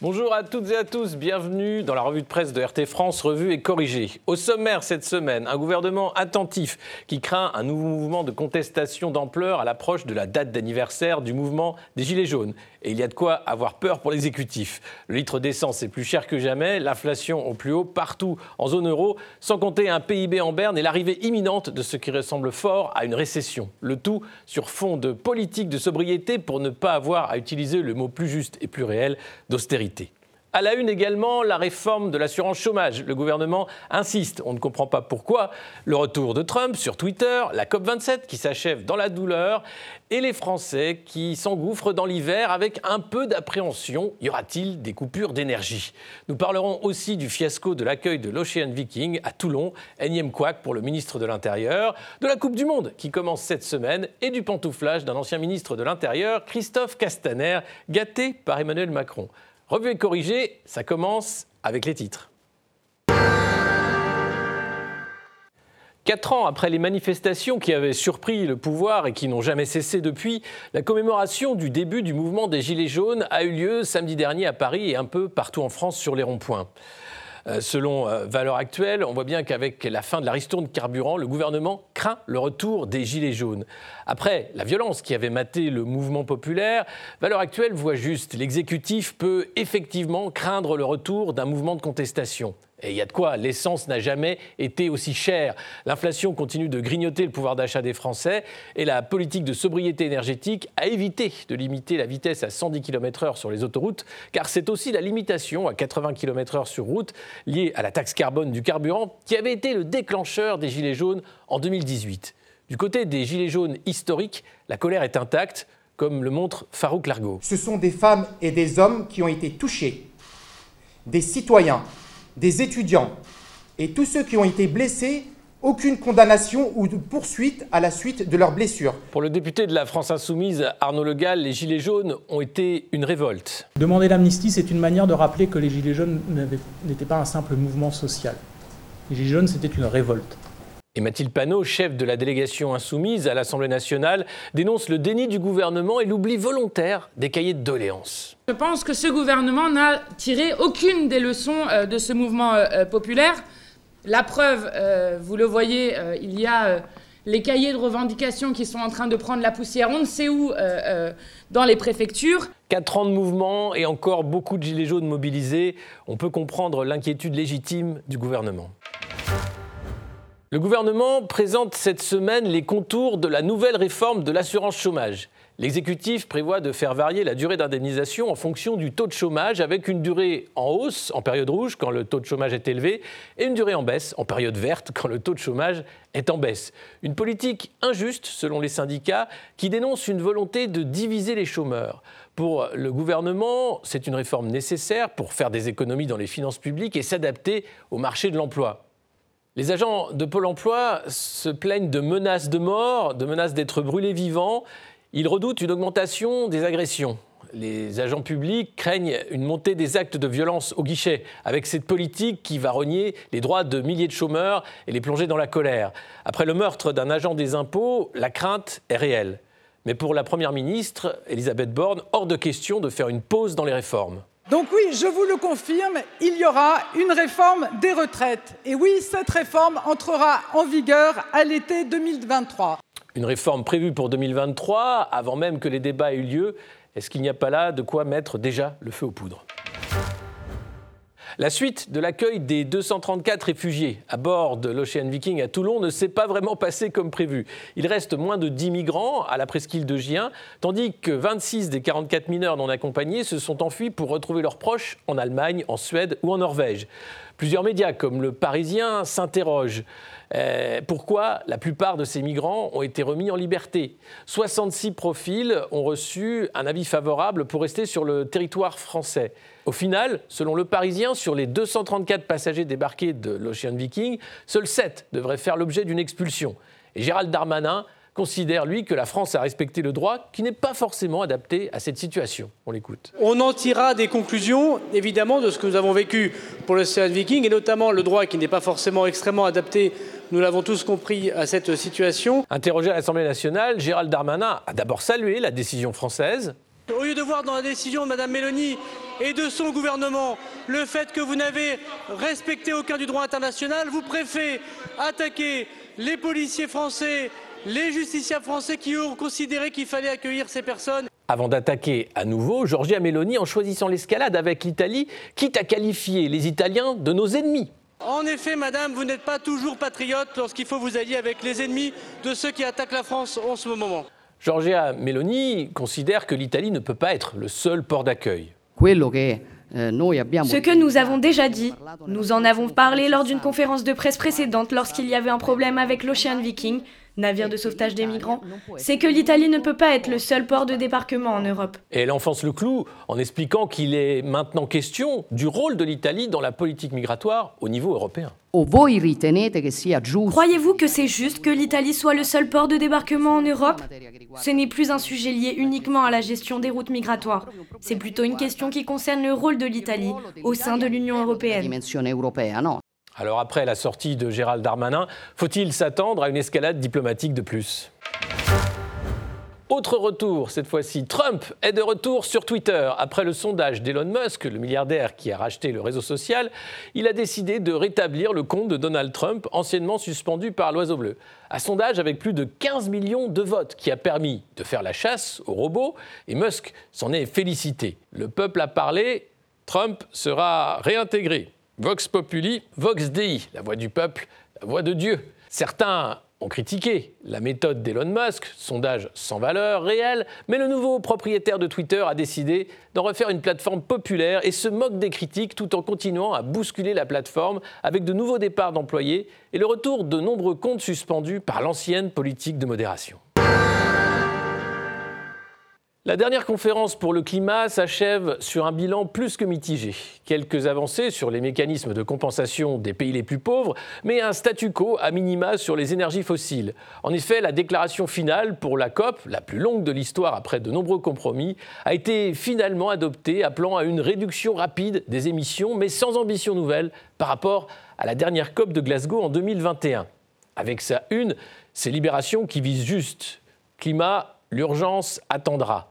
Bonjour à toutes et à tous, bienvenue dans la revue de presse de RT France, revue et corrigée. Au sommaire cette semaine, un gouvernement attentif qui craint un nouveau mouvement de contestation d'ampleur à l'approche de la date d'anniversaire du mouvement des Gilets jaunes. Et il y a de quoi avoir peur pour l'exécutif. Le litre d'essence est plus cher que jamais, l'inflation au plus haut partout en zone euro, sans compter un PIB en berne et l'arrivée imminente de ce qui ressemble fort à une récession. Le tout sur fond de politique de sobriété pour ne pas avoir à utiliser le mot plus juste et plus réel d'austérité. À la une également, la réforme de l'assurance chômage. Le gouvernement insiste, on ne comprend pas pourquoi. Le retour de Trump sur Twitter, la COP27 qui s'achève dans la douleur et les Français qui s'engouffrent dans l'hiver avec un peu d'appréhension. Y aura-t-il des coupures d'énergie? Nous parlerons aussi du fiasco de l'accueil de l'Ocean Viking à Toulon, énième couac pour le ministre de l'Intérieur, de la Coupe du Monde qui commence cette semaine et du pantouflage d'un ancien ministre de l'Intérieur, Christophe Castaner, gâté par Emmanuel Macron. Revue et corrigée, ça commence avec les titres. Quatre ans après les manifestations qui avaient surpris le pouvoir et qui n'ont jamais cessé depuis, la commémoration du début du mouvement des Gilets jaunes a eu lieu samedi dernier à Paris et un peu partout en France sur les ronds-points. Euh, selon euh, Valeurs Actuelles, on voit bien qu'avec la fin de la ristourne carburant, le gouvernement craint le retour des Gilets jaunes. Après la violence qui avait maté le mouvement populaire, Valeurs Actuelles voit juste l'exécutif peut effectivement craindre le retour d'un mouvement de contestation. Et il y a de quoi, l'essence n'a jamais été aussi chère. L'inflation continue de grignoter le pouvoir d'achat des Français et la politique de sobriété énergétique a évité de limiter la vitesse à 110 km/h sur les autoroutes, car c'est aussi la limitation à 80 km/h sur route liée à la taxe carbone du carburant qui avait été le déclencheur des Gilets jaunes en 2018. Du côté des Gilets jaunes historiques, la colère est intacte, comme le montre Farouk Largo. Ce sont des femmes et des hommes qui ont été touchés, des citoyens des étudiants et tous ceux qui ont été blessés, aucune condamnation ou poursuite à la suite de leurs blessures. Pour le député de la France Insoumise, Arnaud Le Gall, les Gilets jaunes ont été une révolte. Demander l'amnistie, c'est une manière de rappeler que les Gilets jaunes n'étaient pas un simple mouvement social. Les Gilets jaunes, c'était une révolte. Et Mathilde Panot, chef de la délégation insoumise à l'Assemblée nationale, dénonce le déni du gouvernement et l'oubli volontaire des cahiers de doléances. Je pense que ce gouvernement n'a tiré aucune des leçons euh, de ce mouvement euh, euh, populaire. La preuve, vous le voyez, il y a les cahiers de revendication qui sont en train de prendre la poussière, on ne sait où, dans les préfectures. Quatre ans de mouvement et encore beaucoup de gilets jaunes mobilisés, on peut comprendre l'inquiétude légitime du gouvernement. Le gouvernement présente cette semaine les contours de la nouvelle réforme de l'assurance chômage. L'exécutif prévoit de faire varier la durée d'indemnisation en fonction du taux de chômage, avec une durée en hausse en période rouge quand le taux de chômage est élevé et une durée en baisse en période verte quand le taux de chômage est en baisse. Une politique injuste, selon les syndicats, qui dénonce une volonté de diviser les chômeurs. Pour le gouvernement, c'est une réforme nécessaire pour faire des économies dans les finances publiques et s'adapter au marché de l'emploi. Les agents de Pôle emploi se plaignent de menaces de mort, de menaces d'être brûlés vivants. Ils redoutent une augmentation des agressions. Les agents publics craignent une montée des actes de violence au guichet, avec cette politique qui va renier les droits de milliers de chômeurs et les plonger dans la colère. Après le meurtre d'un agent des impôts, la crainte est réelle. Mais pour la Première ministre, Elisabeth Borne, hors de question de faire une pause dans les réformes. Donc oui, je vous le confirme, il y aura une réforme des retraites. Et oui, cette réforme entrera en vigueur à l'été 2023. Une réforme prévue pour 2023, avant même que les débats aient eu lieu. Est-ce qu'il n'y a pas là de quoi mettre déjà le feu aux poudres? La suite de l'accueil des 234 réfugiés à bord de l'Ocean Viking à Toulon ne s'est pas vraiment passée comme prévu. Il reste moins de 10 migrants à la presqu'île de Gien, tandis que 26 des 44 mineurs non accompagnés se sont enfuis pour retrouver leurs proches en Allemagne, en Suède ou en Norvège. Plusieurs médias, comme le Parisien, s'interrogent. Euh, pourquoi la plupart de ces migrants ont été remis en liberté? 66 profils ont reçu un avis favorable pour rester sur le territoire français. Au final, selon le Parisien, sur les 234 passagers débarqués de l'Ocean Viking, seuls 7 devraient faire l'objet d'une expulsion. Et Gérald Darmanin considère, lui, que la France a respecté le droit qui n'est pas forcément adapté à cette situation. On l'écoute. On en tirera des conclusions, évidemment, de ce que nous avons vécu pour l'Ocean Viking, et notamment le droit qui n'est pas forcément extrêmement adapté nous l'avons tous compris à cette situation. Interrogé à l'Assemblée nationale, Gérald Darmanin a d'abord salué la décision française. Au lieu de voir dans la décision de Mme Mélanie et de son gouvernement. Le fait que vous n'avez respecté aucun du droit international, vous préférez attaquer les policiers français, les justiciables français qui ont considéré qu'il fallait accueillir ces personnes. Avant d'attaquer à nouveau, Giorgia Meloni, en choisissant l'escalade avec l'Italie, quitte à qualifier les Italiens de nos ennemis. En effet, madame, vous n'êtes pas toujours patriote lorsqu'il faut vous allier avec les ennemis de ceux qui attaquent la France en ce moment. Giorgia Meloni considère que l'Italie ne peut pas être le seul port d'accueil. Eh, Ce que nous avons déjà dit, nous en avons parlé lors d'une conférence de presse précédente lorsqu'il y avait un problème avec l'Ocean Viking, navire de sauvetage des migrants, c'est que l'Italie ne peut pas être le seul port de débarquement en Europe. Et elle enfonce le clou en expliquant qu'il est maintenant question du rôle de l'Italie dans la politique migratoire au niveau européen. Croyez-vous que c'est juste que l'Italie soit le seul port de débarquement en Europe? Ce n'est plus un sujet lié uniquement à la gestion des routes migratoires. C'est plutôt une question qui concerne le rôle de l'Italie au sein de l'Union européenne. Alors après la sortie de Gérald Darmanin, faut-il s'attendre à une escalade diplomatique de plus? Autre retour, cette fois-ci, Trump est de retour sur Twitter. Après le sondage d'Elon Musk, le milliardaire qui a racheté le réseau social, il a décidé de rétablir le compte de Donald Trump, anciennement suspendu par l'Oiseau Bleu. Un sondage avec plus de 15 millions de votes qui a permis de faire la chasse aux robots, et Musk s'en est félicité. Le peuple a parlé, Trump sera réintégré. Vox Populi, Vox Dei, la voix du peuple, la voix de Dieu. Certains ont critiqué la méthode d'Elon Musk, sondage sans valeur réelle, mais le nouveau propriétaire de Twitter a décidé d'en refaire une plateforme populaire et se moque des critiques tout en continuant à bousculer la plateforme avec de nouveaux départs d'employés et le retour de nombreux comptes suspendus par l'ancienne politique de modération. La dernière conférence pour le climat s'achève sur un bilan plus que mitigé. Quelques avancées sur les mécanismes de compensation des pays les plus pauvres, mais un statu quo à minima sur les énergies fossiles. En effet, la déclaration finale pour la COP, la plus longue de l'histoire après de nombreux compromis, a été finalement adoptée appelant à une réduction rapide des émissions, mais sans ambition nouvelle par rapport à la dernière COP de Glasgow en 2021. Avec sa une, c'est Libération qui vise juste. Climat, l'urgence attendra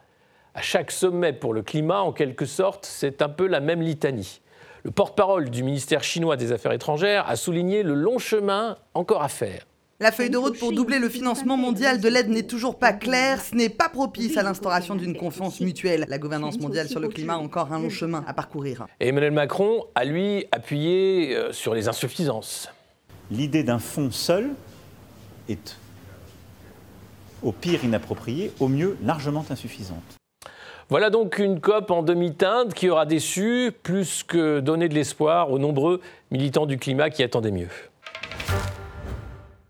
à chaque sommet pour le climat, en quelque sorte, c'est un peu la même litanie. Le porte-parole du ministère chinois des Affaires étrangères a souligné le long chemin encore à faire. La feuille de route pour doubler le financement mondial de l'aide n'est toujours pas claire. Ce n'est pas propice à l'instauration d'une confiance mutuelle. La gouvernance mondiale sur le climat a encore un long chemin à parcourir. Emmanuel Macron a, lui, appuyé euh, sur les insuffisances. L'idée d'un fonds seul est au pire inappropriée, au mieux largement insuffisante. Voilà donc une COP en demi-teinte qui aura déçu plus que donné de l'espoir aux nombreux militants du climat qui attendaient mieux.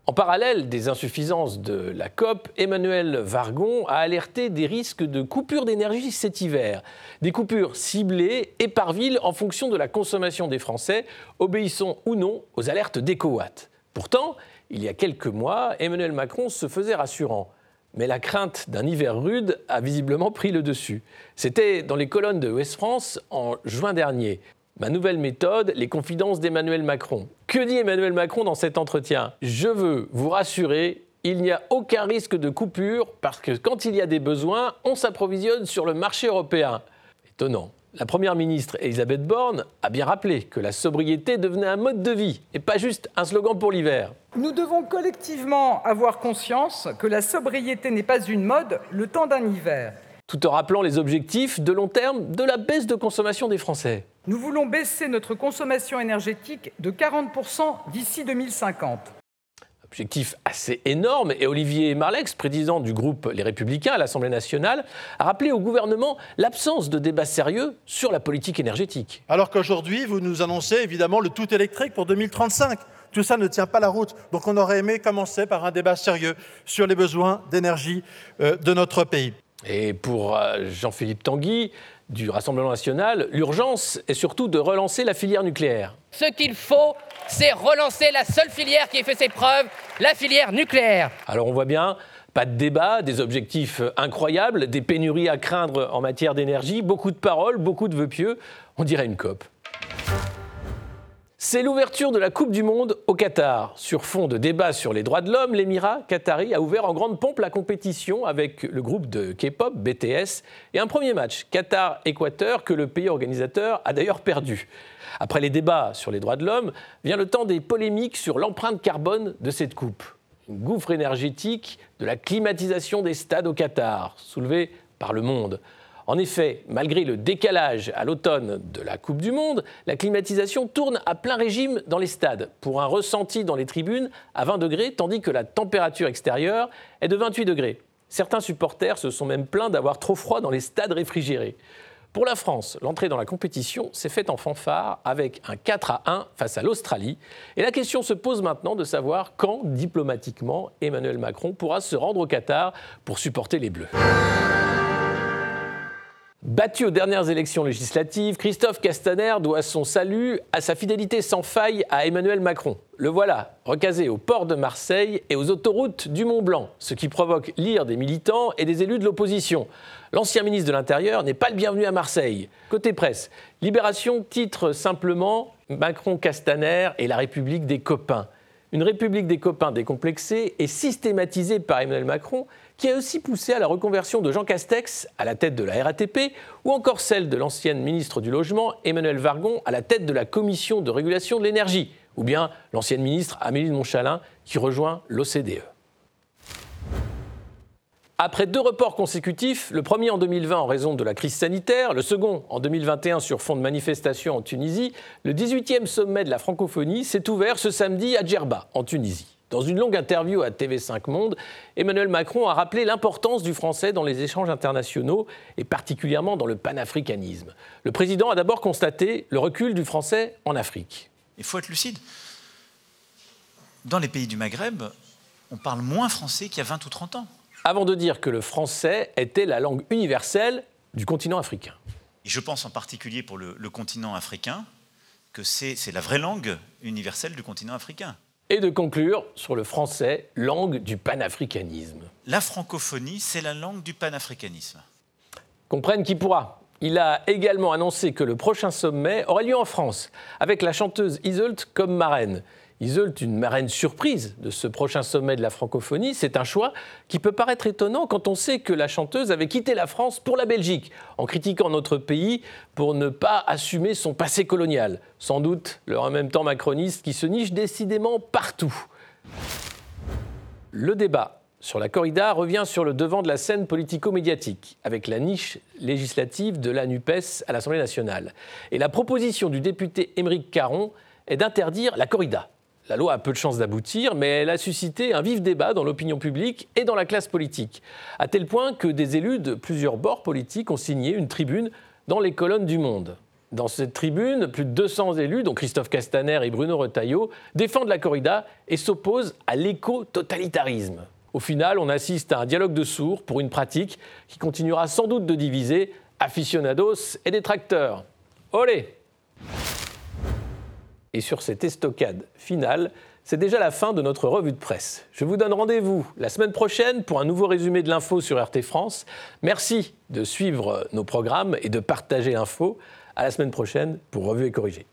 En parallèle des insuffisances de la COP, Emmanuel Vargon a alerté des risques de coupures d'énergie cet hiver. Des coupures ciblées et par ville en fonction de la consommation des Français, obéissant ou non aux alertes d'EcoWatt. Pourtant, il y a quelques mois, Emmanuel Macron se faisait rassurant mais la crainte d'un hiver rude a visiblement pris le dessus. C'était dans les colonnes de West France en juin dernier. Ma nouvelle méthode, les confidences d'Emmanuel Macron. Que dit Emmanuel Macron dans cet entretien? Je veux vous rassurer, il n'y a aucun risque de coupure parce que quand il y a des besoins, on s'approvisionne sur le marché européen. Étonnant. La Première ministre Elisabeth Borne a bien rappelé que la sobriété devenait un mode de vie et pas juste un slogan pour l'hiver. Nous devons collectivement avoir conscience que la sobriété n'est pas une mode le temps d'un hiver. Tout en rappelant les objectifs de long terme de la baisse de consommation des Français. Nous voulons baisser notre consommation énergétique de 40% d'ici 2050. Objectif assez énorme, et Olivier Marlex, président du groupe Les Républicains à l'Assemblée nationale, a rappelé au gouvernement l'absence de débat sérieux sur la politique énergétique. Alors qu'aujourd'hui, vous nous annoncez évidemment le tout électrique pour 2035. Tout ça ne tient pas la route. Donc on aurait aimé commencer par un débat sérieux sur les besoins d'énergie euh, de notre pays. Et pour euh, Jean-Philippe Tanguy, du Rassemblement national, l'urgence est surtout de relancer la filière nucléaire. Ce qu'il faut, c'est relancer la seule filière qui ait fait ses preuves, la filière nucléaire. Alors on voit bien, pas de débat, des objectifs incroyables, des pénuries à craindre en matière d'énergie, beaucoup de paroles, beaucoup de vœux pieux, on dirait une COP. C'est l'ouverture de la Coupe du Monde au Qatar. Sur fond de débat sur les droits de l'homme, l'Émirat qatari a ouvert en grande pompe la compétition avec le groupe de K-pop BTS et un premier match Qatar-Équateur que le pays organisateur a d'ailleurs perdu. Après les débats sur les droits de l'homme, vient le temps des polémiques sur l'empreinte carbone de cette coupe. Une gouffre énergétique de la climatisation des stades au Qatar, soulevée par le monde. En effet, malgré le décalage à l'automne de la Coupe du Monde, la climatisation tourne à plein régime dans les stades, pour un ressenti dans les tribunes à 20 degrés, tandis que la température extérieure est de 28 degrés. Certains supporters se sont même plaints d'avoir trop froid dans les stades réfrigérés. Pour la France, l'entrée dans la compétition s'est faite en fanfare avec un 4 à 1 face à l'Australie. Et la question se pose maintenant de savoir quand, diplomatiquement, Emmanuel Macron pourra se rendre au Qatar pour supporter les Bleus. Battu aux dernières élections législatives, Christophe Castaner doit son salut à sa fidélité sans faille à Emmanuel Macron. Le voilà, recasé au port de Marseille et aux autoroutes du Mont Blanc, ce qui provoque l'ire des militants et des élus de l'opposition. L'ancien ministre de l'Intérieur n'est pas le bienvenu à Marseille. Côté presse, Libération titre simplement Macron-Castaner et la République des copains. Une République des copains décomplexée et systématisée par Emmanuel Macron qui a aussi poussé à la reconversion de Jean Castex à la tête de la RATP, ou encore celle de l'ancienne ministre du Logement, Emmanuel Vargon, à la tête de la Commission de régulation de l'énergie, ou bien l'ancienne ministre Amélie de Montchalin, qui rejoint l'OCDE. Après deux reports consécutifs, le premier en 2020 en raison de la crise sanitaire, le second en 2021 sur fond de manifestations en Tunisie, le 18e sommet de la francophonie s'est ouvert ce samedi à Djerba, en Tunisie. Dans une longue interview à TV5 Monde, Emmanuel Macron a rappelé l'importance du français dans les échanges internationaux et particulièrement dans le panafricanisme. Le président a d'abord constaté le recul du français en Afrique. Il faut être lucide. Dans les pays du Maghreb, on parle moins français qu'il y a 20 ou 30 ans. Avant de dire que le français était la langue universelle du continent africain. Je pense en particulier pour le, le continent africain que c'est la vraie langue universelle du continent africain et de conclure sur le français, langue du panafricanisme. La francophonie, c'est la langue du panafricanisme. Comprenne qui pourra. Il a également annoncé que le prochain sommet aurait lieu en France, avec la chanteuse Iseult comme marraine. Iseult, une marraine surprise de ce prochain sommet de la francophonie, c'est un choix qui peut paraître étonnant quand on sait que la chanteuse avait quitté la France pour la Belgique, en critiquant notre pays pour ne pas assumer son passé colonial. Sans doute le en même temps macroniste qui se niche décidément partout. Le débat sur la corrida revient sur le devant de la scène politico-médiatique, avec la niche législative de la NUPES à l'Assemblée nationale. Et la proposition du député Émeric Caron est d'interdire la corrida. La loi a peu de chances d'aboutir, mais elle a suscité un vif débat dans l'opinion publique et dans la classe politique, à tel point que des élus de plusieurs bords politiques ont signé une tribune dans les colonnes du Monde. Dans cette tribune, plus de 200 élus, dont Christophe Castaner et Bruno Retailleau, défendent la corrida et s'opposent à l'éco-totalitarisme. Au final, on assiste à un dialogue de sourds pour une pratique qui continuera sans doute de diviser aficionados et détracteurs. Olé et sur cette estocade finale, c'est déjà la fin de notre revue de presse. Je vous donne rendez-vous la semaine prochaine pour un nouveau résumé de l'info sur RT France. Merci de suivre nos programmes et de partager l'info. À la semaine prochaine pour Revue et Corrigée.